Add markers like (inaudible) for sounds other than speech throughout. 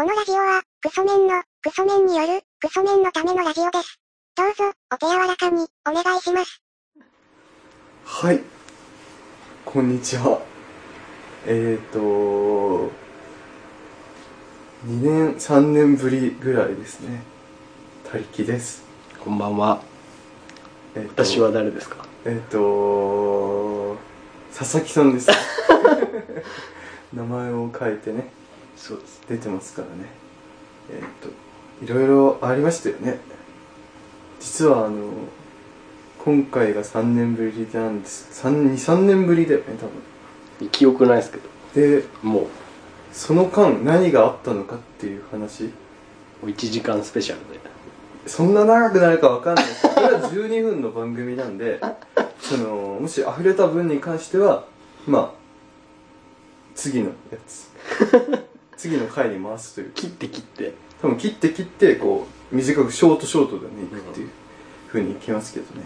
このラジオは、クソメンの、クソメンによる、クソメンのためのラジオです。どうぞ、お手柔らかに、お願いします。はい。こんにちは。えーと、2年、3年ぶりぐらいですね。他力です。こんばんは。えーと私は誰ですか？えーと、佐々木さんです。(laughs) 名前を変えてね、そうです。出てますからね。えーと、いろいろありましたよね。実はあの、今回が3年ぶりなんです。3、2、3年ぶりだよね、多分。記憶ないですけど、で、もその間何があったのかっていう話う1時間スペシャルで。そんな長くなるかわかんないですけどこれは12分の番組なんで (laughs) そのもし溢れた分に関してはまあ次のやつ (laughs) 次の回に回すという。切って切って。多分切って切ってこう短くショートショートでねいくっていうふうにいきますけどね。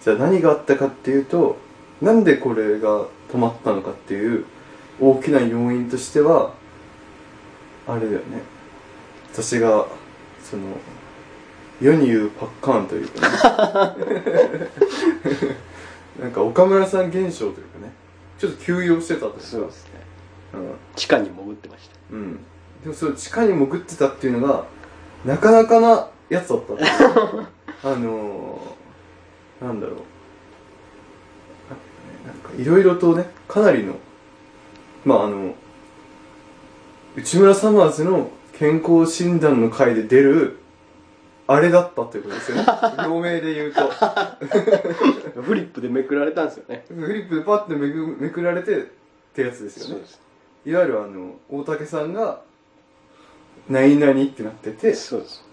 じゃあ何があったかっていうとなんでこれが止まったのかっていう大きな要因としてはあれだよね。私がその世に言うパッカーンというかね。(laughs) なんか岡村さん現象というかね。ちょっと休養してたというか。そうですね。うん地下に潜ってました。うん。でもその地下に潜ってたっていうのが、なかなかなやつだったっていうあのー、なんだろう。ななんかいろいろとね、かなりの、まああの、内村サマーズの健康診断の回で出る、あれだったっていうことですよね。(laughs) 病名で言うと。(laughs) フリップでめくられたんですよね。フリップでパッてめくめくられてってやつですよね。す。いわゆるあの、大竹さんが、何々ってなってて、そうです。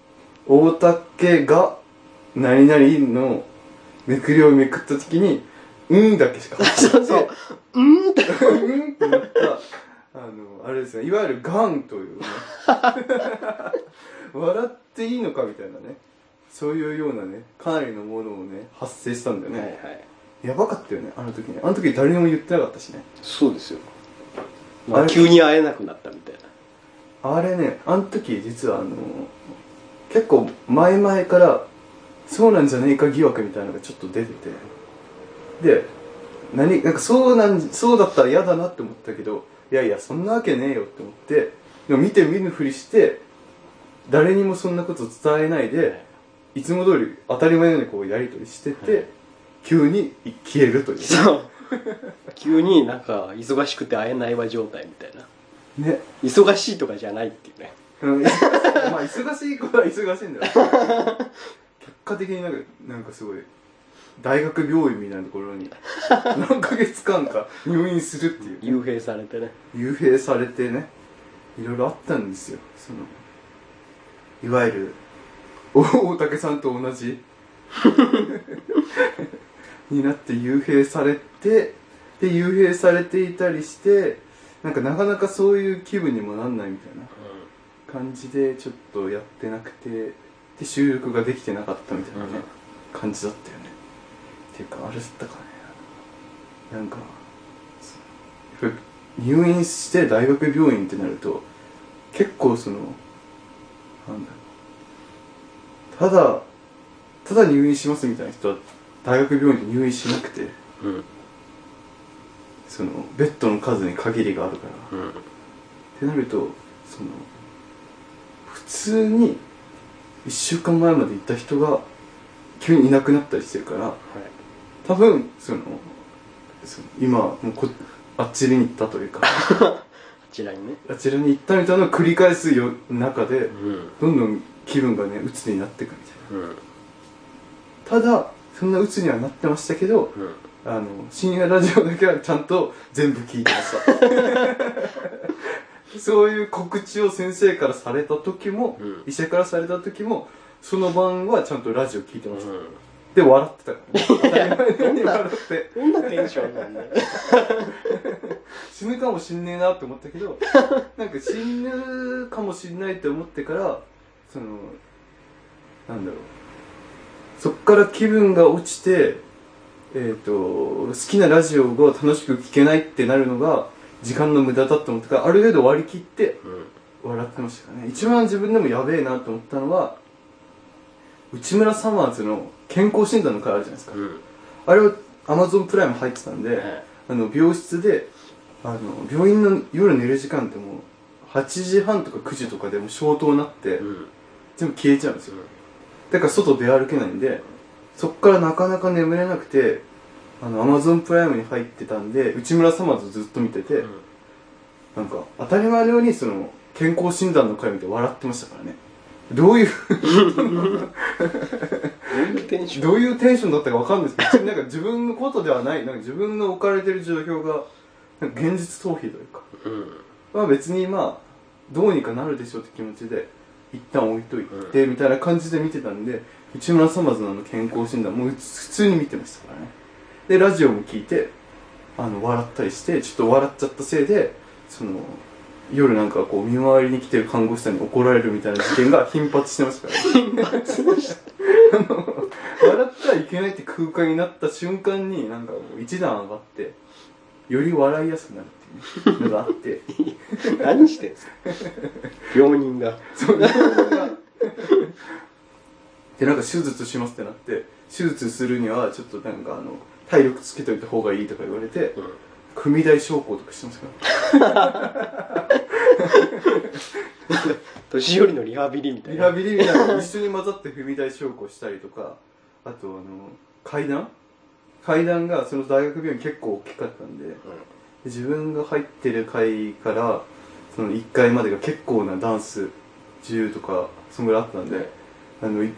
大竹が、何々のめくりをめくった時に、うんだけしか (laughs) 入ってなくてそううんって。うんってなった、あの、あれですね、いわゆるガンというね、(laughs) 笑っていいのかみたいなね、そういうようなね、かなりのものをね、発生したんだよね。はいはい。やばかったよね、あの時ね。あの時誰にも言ってなかったしね。そうですよ。まあ、急に会えなくなったみたいな。あれね、あの時実はあの、結構前々から、そうなんじゃねえか疑惑みたいなのがちょっと出てて、で、何、なんかそうなん、そうだったら嫌だなって思ったけど、いやいや、そんなわけねえよって思って、でも見て見ぬふりして、誰にもそんなこと伝えないで、いつも通り当たり前のようにこうやりとりしてて、急に消えるという。そう。(laughs) 急になんか忙しくて会えないわ状態みたいな。ね。忙しいとかじゃないっていうね。うん、忙しいまあ忙しいことは忙しいんだよ結果的になんかなんかすごい大学病院みたいなところに何ヶ月間か入院するっていう幽閉されてね。幽閉されてねいろいろあったんですよそのいわゆる大竹さんと同じ (laughs) になって幽閉されてで幽閉されていたりしてなんかなかなかそういう気分にもなんないみたいな感じでちょっとやってなくてで収録ができてなかったみたいなね、感じだったよね。っていうかあれだったかね。なんか入院して大学病院ってなると結構そのなんだろう。ただただ入院しますみたいな人は大学病院で入院しなくてうん。うん。そのベッドの数に限りがあるからうん。ってなるとその普通に1週間前までいた人が急にいなくなったりしてるからはい。多分そのその今もうこあっちに行ったというか (laughs) あちらにね。あちらに行ったみたいなのを繰り返すよ中でうん。どんどん気分がね鬱になっていくみたいうん。なただそんな鬱にはなってましたけどうん。あの深夜ラジオだけはちゃんと全部聞いてました (laughs) そういう告知を先生からされた時も、うん医者からされた時もその晩はちゃんとラジオ聞いてました、うん。で笑ってたからね当たり前に笑ってどんなテンションなんだよ。(laughs) 死ぬかもしんねえなって思ったけどなんか死ぬかもしんないって思ってからそのなんだろうそっから気分が落ちてえっ、と好きなラジオが楽しく聴けないってなるのが時間の無駄だと思ったからある程度割り切ってうん。笑ってましたかね。一番自分でもやべえなと思ったのは内村サマーズの健康診断の回あるじゃないですか、うん。あれはアマゾンプライム入ってたんで、はいあの病室であの病院の夜寝る時間ってもう8時半とか9時とかでもう消灯になって、うん。全部消えちゃうんですよだから外出歩けないんでそっからなかなか眠れなくてあのアマゾンプライムに入ってたんで内村サマーズずっと見てて、うん。なんか当たり前のようにその健康診断の回見て笑ってましたからね。どういうどういうテンション？だったかわかんないですけどなんか自分のことではないなんか自分の置かれてる状況がなんか現実逃避というか。うん。まあ別にまあどうにかなるでしょうって気持ちで一旦置いといてみたいな感じで見てたんで内村さまずの健康診断もう普通に見てましたからね。でラジオも聞いてあの笑ったりしてちょっと笑っちゃったせいでその夜なんかこう見回りに来てる看護師さんに怒られるみたいな事件が頻発してましたからね。あの笑ったらいけないって空間になった瞬間になんかこう一段上がってより笑いやすくなるっていうのがあって (laughs) 何してんすか？病人が。そうでなんか手術しますってなって手術するにはちょっとなんかあの体力つけといた方がいいとか言われてうん。組台昇降とかしてますか？ら (laughs) 年寄りのリハビリみたいな。リハビリみたいなの一緒に混ざって踏み台昇降したりとかあとあの階段？階段がその大学病院結構大きかったんでで自分が入ってる階からその1階までが結構なダンス10とかそのぐらいあったんであのい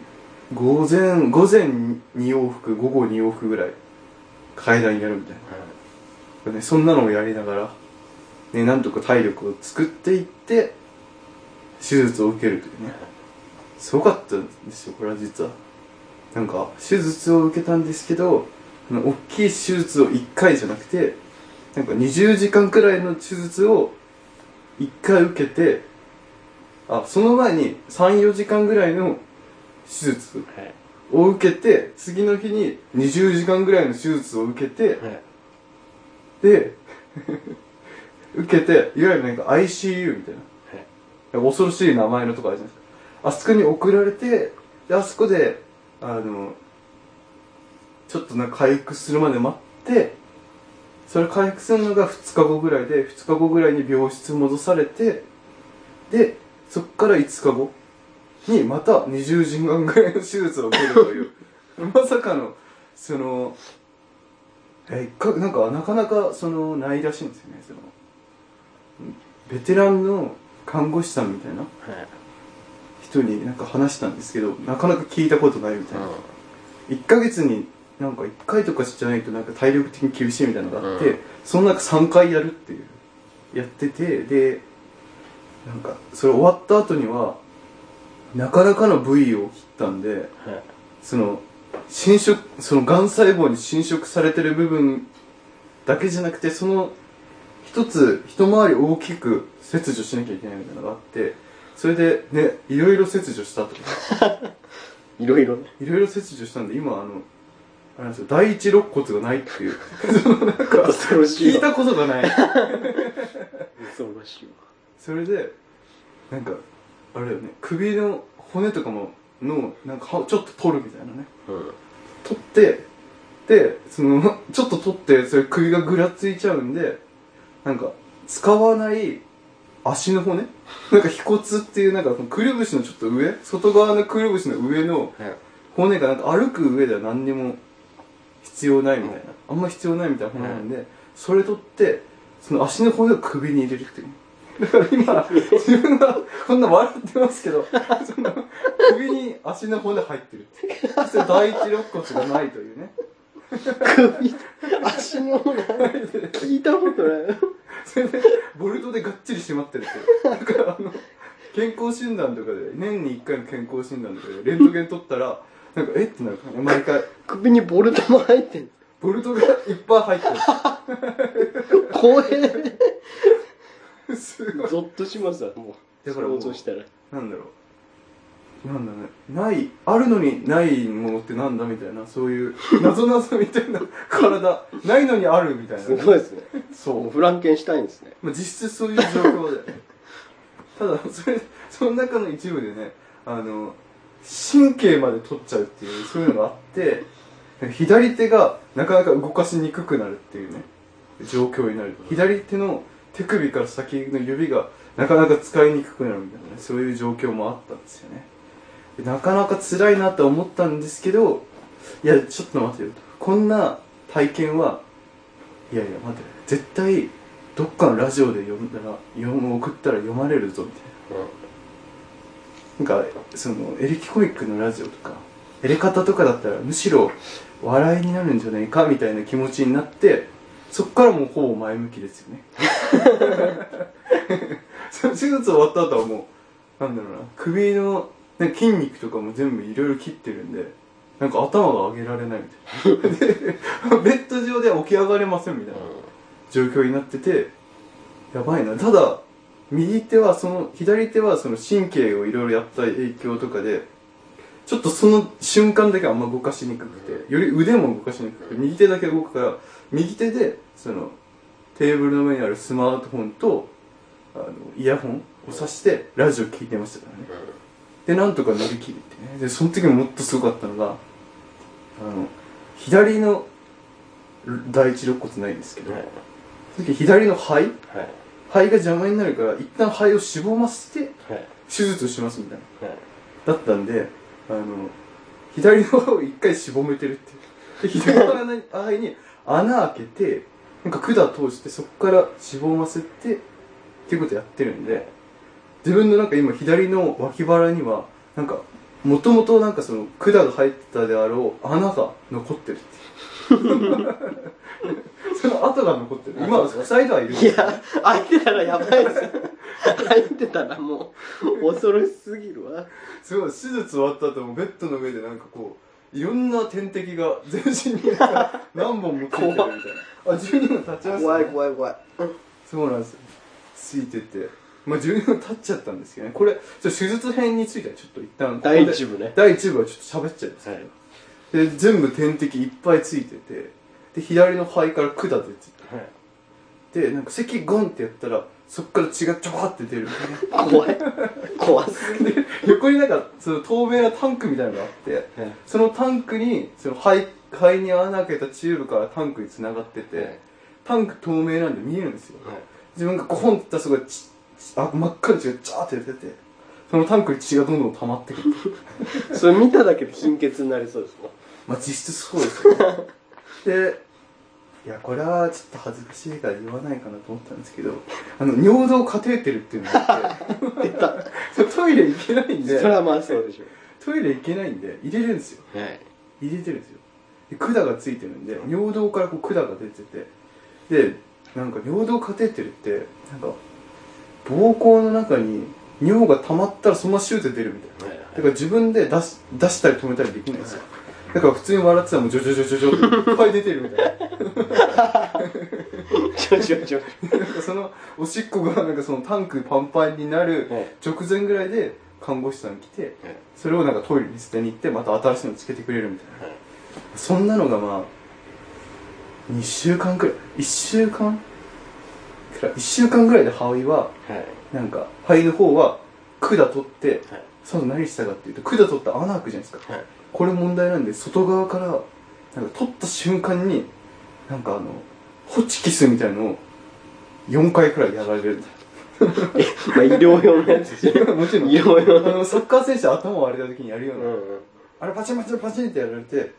午前午前2往復午後2往復ぐらい階段やるみたいな、ね、そんなのをやりながら、ね、なんとか体力を作っていって手術を受けるというね。すごかったんですよこれは実は。なんか手術を受けたんですけどあの大きい手術を1回じゃなくてなんか20時間くらいの手術を1回受けてあその前に34時間ぐらいの手術はい。を受けて次の日に20時間ぐらいの手術を受けてはい。で (laughs) 受けていわゆるなんか ICU みたいな。はい。恐ろしい名前のとこあるじゃないですか。あそこに送られてであそこであのちょっとなんか回復するまで待ってそれ回復するのが2日後ぐらいで2日後ぐらいに病室戻されてでそっから5日後にまた20時間ぐらいの手術を受けるという。(laughs) まさかのそのえかなんかなかなかそのないらしいんですよねそのベテランの看護師さんみたいなはい。人になんか話したんですけどなかなか聞いたことないみたいな、う1ヶ月になんか1回とかじゃないとなんか体力的に厳しいみたいなのがあって、うん。その中3回やるっていうやっててでなんかそれ終わった後にはなかなかの部位を切ったんでんはい。その侵食そのがん細胞に侵食されてる部分だけじゃなくてその一つ一回り大きく切除しなきゃいけないみたいなのがあってそれでねいろいろ切除したと (laughs) いろいろね。いろいろ切除したんで今あのあれなんですよ。第一肋骨がないっていう。(laughs) そのなんか恐ろしいわ。聞いたことがない。恐ろしいわ。それでなんかあれだよね。首の骨とかものなんかはちょっと取るみたいなね。うん。取ってでその (laughs) ちょっと取ってそれ首がぐらついちゃうんでなんか使わない足の骨？なんか腓骨っていうなんかくるぶしのちょっと上？外側のくるぶしの上のはい。骨がなんか歩く上では何にも必要ないみたいな、あんま必要ないみたいな骨なんで、それ取ってその足の骨を首に入れるっていう。だから今 (laughs) 自分がこんな笑ってますけどその首に足の骨入ってる。そして第一肋骨がないというね。首足の骨聞いたことない。それでボルトでがっちり締まってるってだからあの健康診断とかで年に1回の健康診断とかでレントゲン取ったらなんかえ？ってなるからね。毎回。首にボルトも入ってんボルトがいっぱい入ってる。怖えすごい。ゾッとしますわもう。だからもう想像したら。なんだろう。なんだね。ないあるのにないものってなんだみたいなそういう謎謎みたいな体。ないのにあるみたいなすごいですね。そう。もうフランケンシュタインですね。まあ、実質そういう状況だよねただそれその中の一部でねあの神経まで取っちゃうっていうそういうのがあって左手がなかなか動かしにくくなるっていうね状況になる左手の手首から先の指がなかなか使いにくくなるみたいなねそういう状況もあったんですよね。なかなか辛いなと思ったんですけどいやちょっと待てよと。こんな体験はいやいや待て。絶対どっかのラジオで読んだら読む送ったら読まれるぞみたいな。なんかそのエレキコミックのラジオとかエレ方とかだったらむしろ笑いになるんじゃないかみたいな気持ちになってそっからもうほぼ前向きですよね。その手術終わった後はもうなんだろうな。首のなんか筋肉とかも全部いろいろ切ってるんでなんか頭が上げられないみたいな。(laughs) ベッド上で起き上がれませんみたいな状況になっててやばいな。ただ右手はその左手はその神経をいろいろやった影響とかでちょっとその瞬間だけあんま動かしにくくてより腕も動かしにくくて右手だけ動くから右手でそのテーブルの上にあるスマートフォンとあのイヤホンを挿してラジオ聞いてましたからね。でなんとか乗り切るってね。でその時ももっとすごかったのがあの左の第一肋骨ないんですけど、はい。その時左の肺はい肺が邪魔になるから一旦肺をしぼませてはい。手術しますみたいな。はい。だったんであの左の方を一回しぼめてるっていう。で左の肺に穴開けてなんか管通してそこからしぼませてっていうことやってるんで自分のなんか今左の脇腹にはなんかもともとなんかその管が入ってたであろう穴が残ってるっていう (laughs) その跡が残ってる。今は塞いではいるいや開いてたらやばいです。よ開いてたらもう恐ろしすぎるわ。すごい。手術終わった後もベッドの上でなんかこういろんな点滴が全身に何本もついてるみたいな。あ12分経っ。ちゃいました、ね、怖い怖い怖いそうなんです。よついてて。まあ12分経っちゃったんですけどね。これ手術編についてはちょっと一旦第一部ね。第一部はちょっと喋っちゃいます、はい。で全部点滴いっぱいついててで左の肺から管出てて。でなんか咳ゴンってやったらそっから血がちょわって出る。怖い。怖すぎる。横になんかその透明なタンクみたいなのがあってそのタンクにその肺肺に穴開けたチューブからタンクに繋がってて、はい。タンク透明なんで見えるんですよ、自分がゴホンって言ったらすごいちあ真っ赤な血がジャーって出ててそのタンクに血がどんどん溜まってくる。(laughs) それ見ただけで貧血になりそうですもんまあ実質そうですよね。でいやこれはちょっと恥ずかしいから言わないかなと思ったんですけどあの尿道カテーテルっていうのがあって (laughs) トイレ行けないんでそれはまあそうでしょトイレ行けないんで入れるんですよ。うはい。入れてるんですよ。で管がついてるんで尿道からこう管が出ててでなんか尿道カテーテルってなんか膀胱の中に尿が溜まったらそのままシューって出るみたいな。はいだから自分で出し出したり止めたりできないんですよ。だから普通に笑ってたらもうジョジョジョジョジョいっぱい出てるみたいなちょちょちょ。そのおしっこがなんかそのタンクパンパンになるはい直前ぐらいで看護師さん来てそれをなんかトイレに捨てに行ってまた新しいのつけてくれるみたいな、はいそんなのがまあ2週間くらい。1週間くらい。1週間ぐらいで肺ははいなんか肺の方は管取ってはいその何したかっていうと管取ったら穴開くじゃないですか。はいこれ問題なんで外側からなんか取った瞬間になんかあのホチキスみたいのを4回くらいやられる。(laughs) まあ医療用のやつですよ。もちろん。医療用の。あのサッカー選手頭割れた時にやるような、うん。うんあれパチンパチンパチンってやられて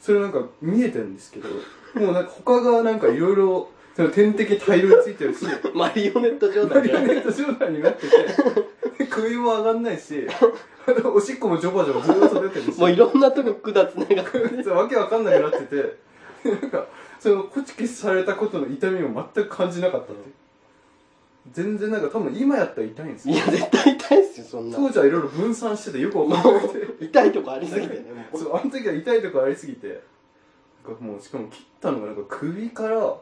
それなんか見えてるんですけどもうなんか他がなんかいろいろその点滴大量についてるし (laughs) マリオネット状マ態じゃないリオネット状態になっててで (laughs) 首も上がんないしおしっこもジョバジョバずっと出てるしもういろんなとこ管つながってわけわかんなくなっててでなんかそのホチキスされたことの痛みを全く感じなかったって。全然なんか多分今やったら痛いんですよ。いや絶対痛いっすよそんな。当時はいろいろ分散しててよくわかんなくて。(laughs) 痛いとこありすぎてねもうそうあの時は痛いとこありすぎて。なんかもうしかも切ったのがなんか首から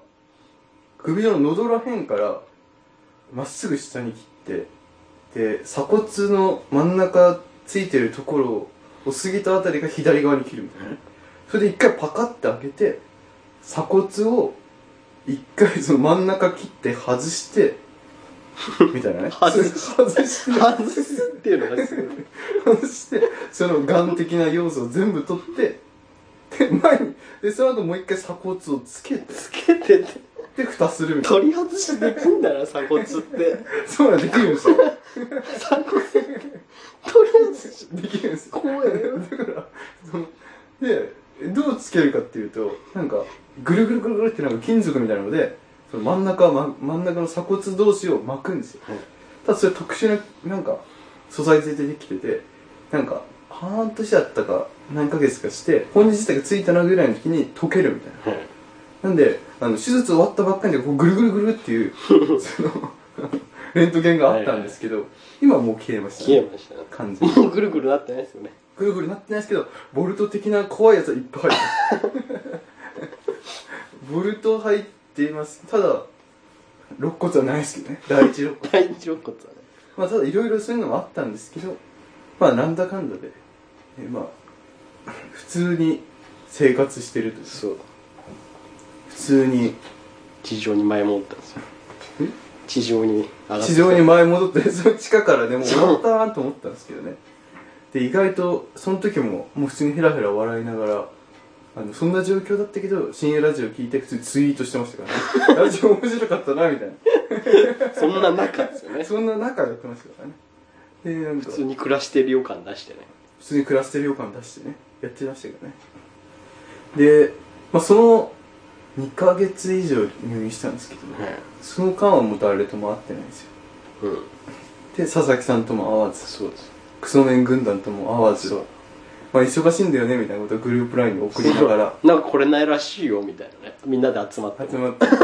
首の喉らへんからまっすぐ下に切ってで鎖骨の真ん中ついてるところを過ぎたあたりが左側に切るみたいなね。それで一回パカッて開けて鎖骨を一回その真ん中切って外してみたいなね。外す。外して外すっていうのがすごい外してそのがん的な要素を全部取ってで前にでその後もう一回鎖骨をつけてつけてて。で蓋するみたいな。取り外しできんだな鎖骨って。そうなんできるんですよ。鎖骨。取り外し。できるんですよ。怖え。よだからそのでどうつけるかっていうとなんかぐるぐるぐるぐるってなんか金属みたいなのでその真ん中、ま、真ん中の鎖骨同士を巻くんですよ、はい。ただそれ特殊ななんか素材でできててなんか半年だったか何ヶ月かして本人自体がついたなぐらいの時に溶けるみたいな。なんであの手術終わったばっかりでこうぐるぐるぐるっていう (laughs) そのレントゲンがあったんですけど、今はもう消えました、消えましたね。完全に。もうぐるぐるなってないですよねぐるぐるなってないですけどボルト的な怖いやつはいっぱい入ってますボルト入っています。ただ肋骨はないですけどね。第一肋骨。第一肋骨はね。まあただいろいろそういうのもあったんですけどまあなんだかんだで、えまあ普通に生活してるというそう。普通に。地上に前戻ったんですよ。え？地上に上がって地上に前戻ってその地下からでもう終わったなと思ったんですけどねで意外とその時ももう普通にヘラヘラ笑いながらあのそんな状況だったけど深夜ラジオ聞いて普通にツイートしてましたからね。(laughs) ラジオ面白かったなみたいそんな中ですよね。な (laughs) そんな中やってましたからね。でなんか普通に暮らしてる予感出してね。普通に暮らしてる予感出してね。やってましたけどね。で、まあ、その2ヶ月以上入院したんですけど、その間はもう誰とも会ってないんですよ。うん。で佐々木さんとも会わず。そうですクソメン軍団とも会わずそう。まあ忙しいんだよねみたいなことをグループラインに送りながら。なんかこれないらしいよみたいなね。みんなで集まって。集まってみたい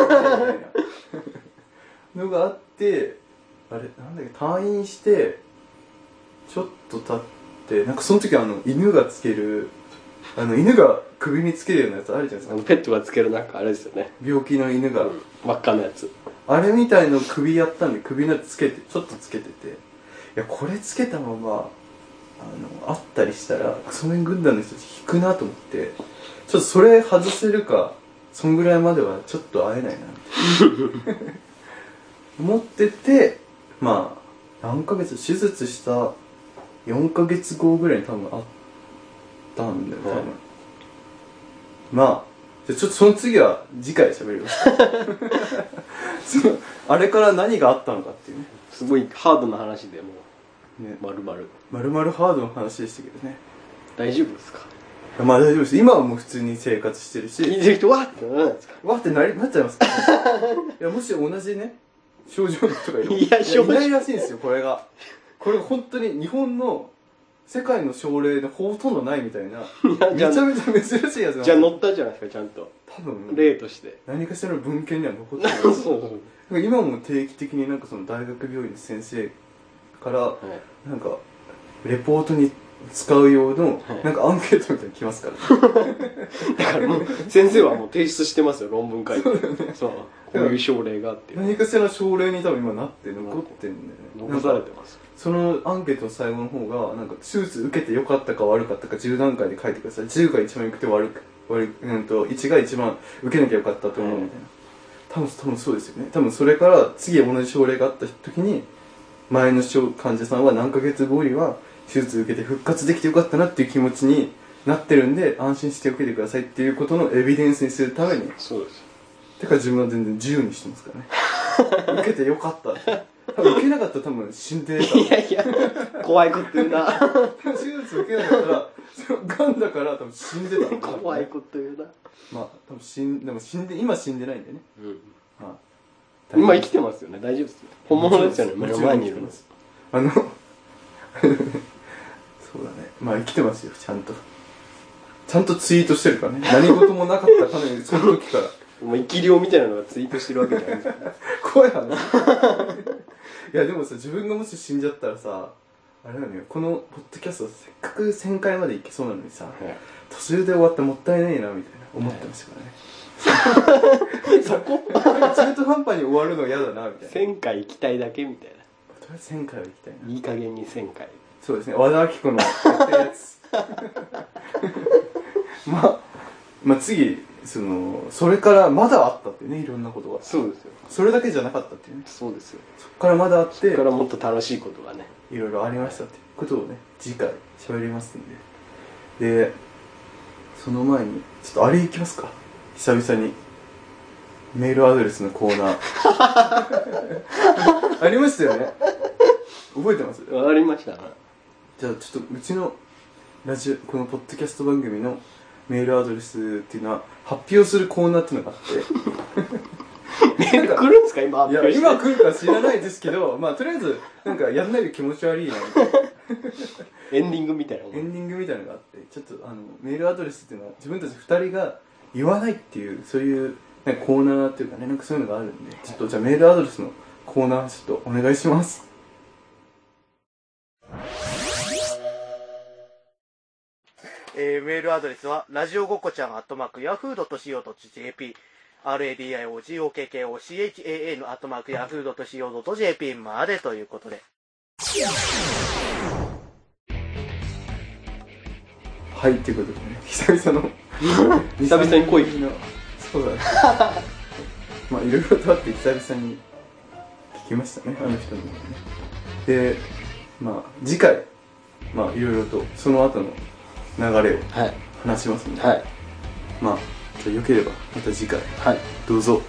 な。のがあってあれなんだっけ退院してちょっと経ってなんかその時あの犬がつけるあの犬が首につけるようなやつあるじゃないですか。ペットがつけるなんかあれですよね。病気の犬が、真っ赤なやつ。あれみたいの首やったんで首のやつつけてちょっとつけてていやこれつけたままあのあったりしたらクソメン軍団の人たち引くなと思ってちょっとそれ外せるかそんぐらいまではちょっと会えないな (laughs) 思っててまあ何ヶ月手術した4ヶ月後ぐらいに多分あったんだよ多分、はいまあじゃあちょっとその次は次回喋ります。(laughs) あれから何があったのかっていうね。すごいハードな話でもね。う丸々まるまるハードの話でしたけどね。大丈夫ですか？まあ大丈夫です。今はもう普通に生活してるし。聞いてる人わーってならないですかわってなりなっちゃいますから、ね、いやもし同じね症状の人がいるいや症状いないらしいんですよこれがこれ本当に日本の世界の症例でほとんどないみたいなめちじゃめちゃ珍しいやつなじゃあ乗ったじゃないですかちゃんと多分例として何かしらの文献には残ってるそうそう今も定期的になんかその大学病院の先生からはいなんかレポートに使う用のはい。なんかアンケートみたいに来ますから、ね、(laughs) だからもう先生はもう提出してますよ論文書いて。そうこういう症例があって何かしらの症例に多分今なって残ってんだよ。ね残されてます。そのアンケートの最後の方がなんか手術受けてよかったか悪かったか10段階で書いてください。10が一番良くて悪く悪くうんと1が一番受けなきゃよかったと思うみたいな、多分多分そうですよね。多分それから次同じ症例があった時に前の症患者さんは何ヶ月後には手術受けて復活できてよかったなっていう気持ちになってるんで安心して受けてくださいっていうことのエビデンスにするために。そうです。だから自分は全然自由にしてますからね。(laughs) 受けてよかった。って多分受けなかったら多分死んでた。いやいや怖いこと言うな。手術受けなかったら (laughs) がんだから多分死んでたの怖いこと言うな。まあ多分死んでも死んで今死んでないんでね、うん。まあ、今生きてますよね。大丈夫ですよ。本物ですよね。目の前にいるのあの (laughs) そうだね。まあ生きてますよちゃんと。ちゃんとツイートしてるからね。何事もなかったかのようにその時から。もう生き量みたいなのがツイートしてるわけじゃないですか (laughs) 怖い話。いやでもさ自分がもし死んじゃったらさあれなのよ。このポッドキャストせっかく1000回までいけそうなのにさ途中で終わってもったいないなみたいな思ってましたからねそこ？中途半端に終わるの嫌だなみたいな。1000回行きたいだけみたいとりあえず1000回は行きたいな。いない加減に1000回。そうですね和田アキ子のやってるやつ。(laughs) まあまあ次そのそれからまだあったっていうねいろんなことが。そうですよ。それだけじゃなかったっていうね。そうですよ。そこからまだあって。それからもっと楽しいことがね。いろいろありましたっていうことをね次回喋りますんで。でその前にちょっとあれいきますか久々に。メールアドレスのコーナー。(laughs) ありましたよね。覚えてます？わかりました。じゃあちょっとうちのラジオこのポッドキャスト番組のメールアドレスっていうのは発表するコーナーっていうのがあって。メール来るんですか？今いや今来るか知らないですけどまあとりあえずなんかやんないで気持ち悪いなみたいな。エンディングみたいなエンディングみたいなのがあってちょっとあのメールアドレスっていうのは自分たち2人が言わないっていうそういうなんかコーナーっていうかねなんかそういうのがあるんでちょっとじゃあメールアドレスのコーナーちょっとお願いしますえーメールアドレスは、ラジオごこちゃん、アットマーク、ヤフー .co.jp、radiogokochan、アットマーク、ヤフー .co.jp までということで。はいということでね。(laughs) 久々の。(laughs) 久々に来い。のそうだね。(laughs) まあいろいろとあって久々に聞きましたねあの人のね。でまあ次回まあいろいろとその後の流れをはい。話しますんで、はい。まあじゃあよければまた次回。はい。どうぞ